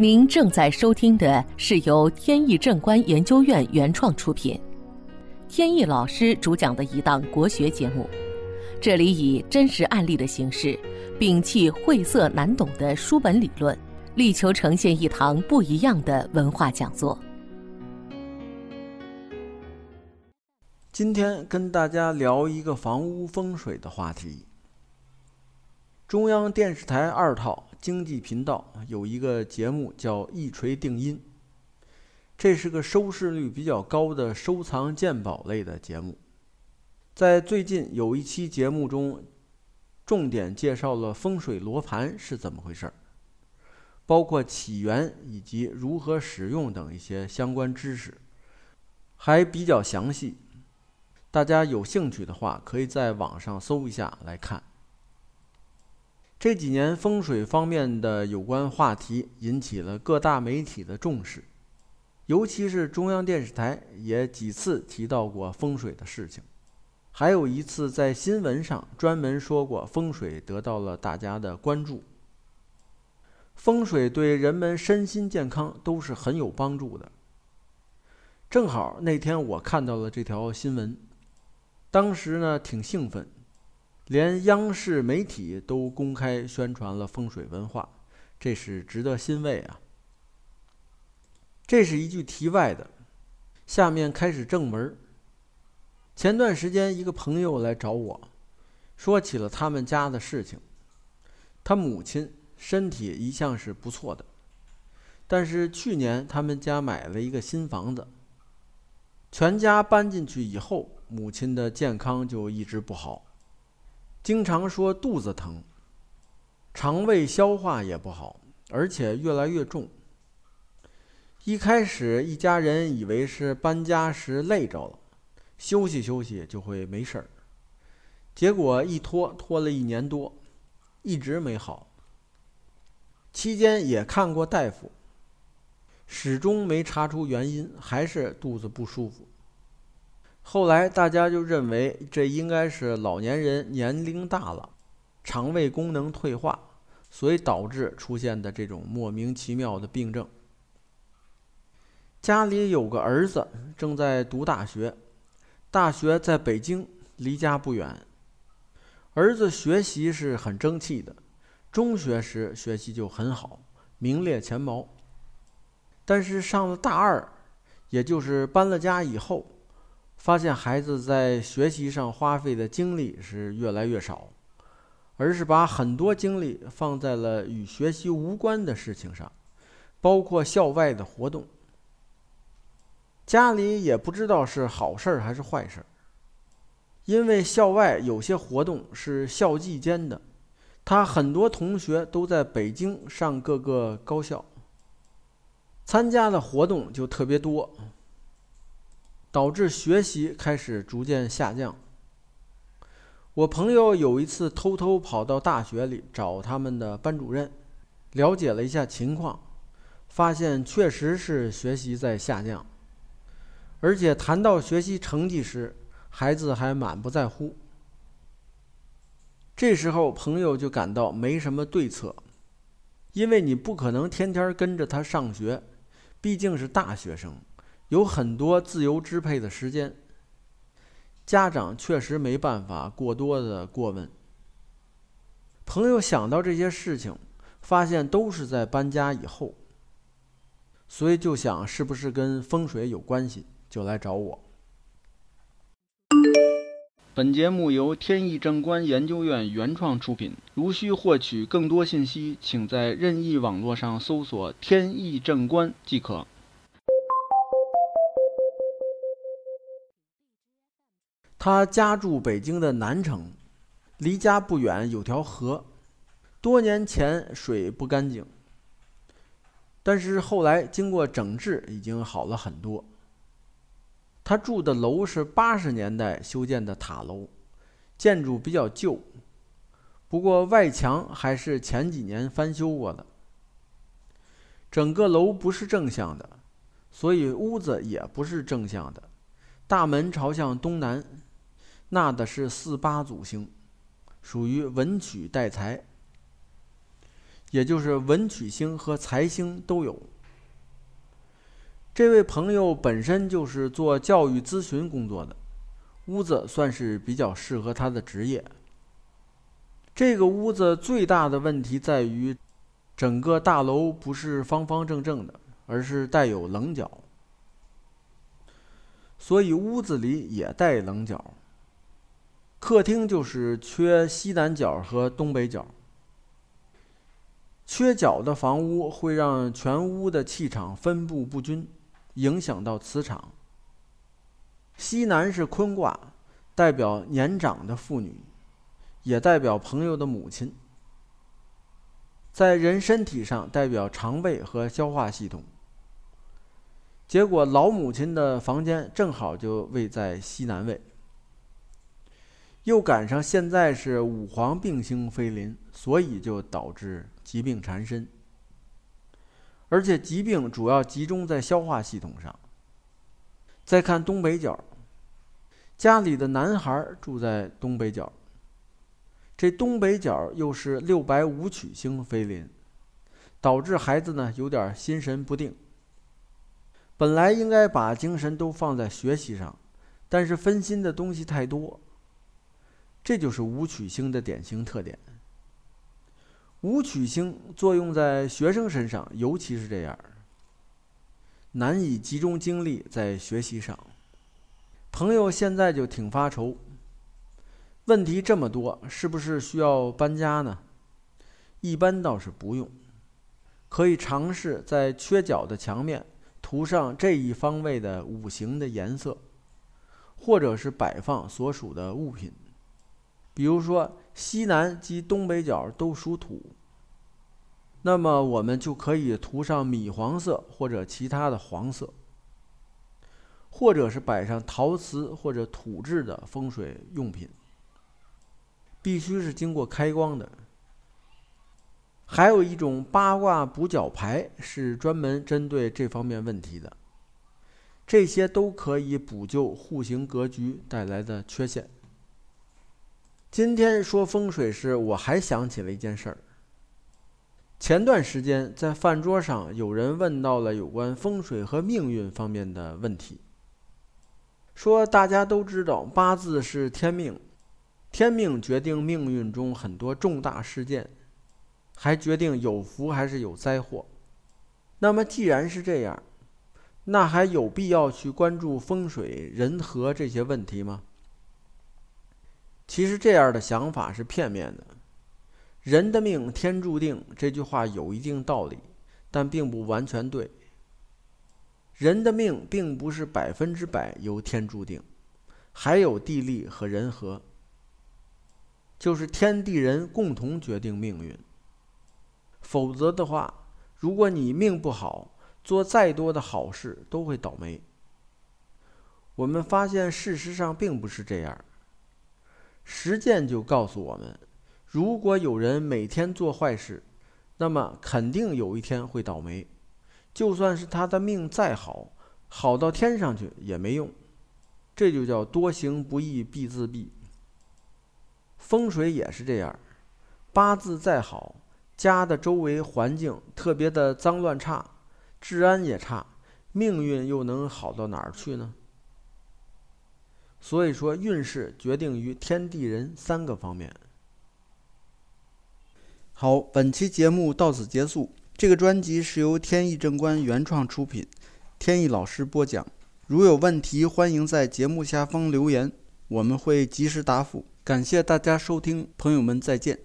您正在收听的是由天意正观研究院原创出品，天意老师主讲的一档国学节目。这里以真实案例的形式，摒弃晦涩难懂的书本理论，力求呈现一堂不一样的文化讲座。今天跟大家聊一个房屋风水的话题。中央电视台二套经济频道有一个节目叫《一锤定音》，这是个收视率比较高的收藏鉴宝类的节目。在最近有一期节目中，重点介绍了风水罗盘是怎么回事儿，包括起源以及如何使用等一些相关知识，还比较详细。大家有兴趣的话，可以在网上搜一下来看。这几年风水方面的有关话题引起了各大媒体的重视，尤其是中央电视台也几次提到过风水的事情，还有一次在新闻上专门说过风水得到了大家的关注。风水对人们身心健康都是很有帮助的。正好那天我看到了这条新闻，当时呢挺兴奋。连央视媒体都公开宣传了风水文化，这是值得欣慰啊。这是一句题外的，下面开始正文。前段时间一个朋友来找我，说起了他们家的事情。他母亲身体一向是不错的，但是去年他们家买了一个新房子，全家搬进去以后，母亲的健康就一直不好。经常说肚子疼，肠胃消化也不好，而且越来越重。一开始一家人以为是搬家时累着了，休息休息就会没事儿。结果一拖拖了一年多，一直没好。期间也看过大夫，始终没查出原因，还是肚子不舒服。后来大家就认为这应该是老年人年龄大了，肠胃功能退化，所以导致出现的这种莫名其妙的病症。家里有个儿子正在读大学，大学在北京，离家不远。儿子学习是很争气的，中学时学习就很好，名列前茅。但是上了大二，也就是搬了家以后。发现孩子在学习上花费的精力是越来越少，而是把很多精力放在了与学习无关的事情上，包括校外的活动。家里也不知道是好事还是坏事，因为校外有些活动是校际间的，他很多同学都在北京上各个高校，参加的活动就特别多。导致学习开始逐渐下降。我朋友有一次偷偷跑到大学里找他们的班主任，了解了一下情况，发现确实是学习在下降，而且谈到学习成绩时，孩子还满不在乎。这时候朋友就感到没什么对策，因为你不可能天天跟着他上学，毕竟是大学生。有很多自由支配的时间，家长确实没办法过多的过问。朋友想到这些事情，发现都是在搬家以后，所以就想是不是跟风水有关系，就来找我。本节目由天意正观研究院原创出品。如需获取更多信息，请在任意网络上搜索“天意正观”即可。他家住北京的南城，离家不远有条河，多年前水不干净，但是后来经过整治，已经好了很多。他住的楼是八十年代修建的塔楼，建筑比较旧，不过外墙还是前几年翻修过的。整个楼不是正向的，所以屋子也不是正向的，大门朝向东南。纳的是四八祖星，属于文曲带财。也就是文曲星和财星都有。这位朋友本身就是做教育咨询工作的，屋子算是比较适合他的职业。这个屋子最大的问题在于，整个大楼不是方方正正的，而是带有棱角，所以屋子里也带棱角。客厅就是缺西南角和东北角。缺角的房屋会让全屋的气场分布不均，影响到磁场。西南是坤卦，代表年长的妇女，也代表朋友的母亲。在人身体上代表肠胃和消化系统。结果老母亲的房间正好就位在西南位，又赶上现在是五黄病星飞临，所以就导致。疾病缠身，而且疾病主要集中在消化系统上。再看东北角，家里的男孩住在东北角，这东北角又是六白五曲星飞临，导致孩子呢有点心神不定。本来应该把精神都放在学习上，但是分心的东西太多，这就是五曲星的典型特点。武曲星作用在学生身上，尤其是这样，难以集中精力在学习上。朋友现在就挺发愁，问题这么多，是不是需要搬家呢？一般倒是不用，可以尝试在缺角的墙面涂上这一方位的五行的颜色，或者是摆放所属的物品。比如说，西南及东北角都属土，那么我们就可以涂上米黄色或者其他的黄色，或者是摆上陶瓷或者土质的风水用品，必须是经过开光的。还有一种八卦补角牌是专门针对这方面问题的，这些都可以补救户型格局带来的缺陷。今天说风水时，我还想起了一件事儿。前段时间在饭桌上，有人问到了有关风水和命运方面的问题。说大家都知道八字是天命，天命决定命运中很多重大事件，还决定有福还是有灾祸。那么既然是这样，那还有必要去关注风水人和这些问题吗？其实这样的想法是片面的，“人的命天注定”这句话有一定道理，但并不完全对。人的命并不是百分之百由天注定，还有地利和人和，就是天地人共同决定命运。否则的话，如果你命不好，做再多的好事都会倒霉。我们发现，事实上并不是这样。实践就告诉我们，如果有人每天做坏事，那么肯定有一天会倒霉。就算是他的命再好，好到天上去也没用。这就叫多行不义必自毙。风水也是这样，八字再好，家的周围环境特别的脏乱差，治安也差，命运又能好到哪儿去呢？所以说，运势决定于天地人三个方面。好，本期节目到此结束。这个专辑是由天意正观原创出品，天意老师播讲。如有问题，欢迎在节目下方留言，我们会及时答复。感谢大家收听，朋友们再见。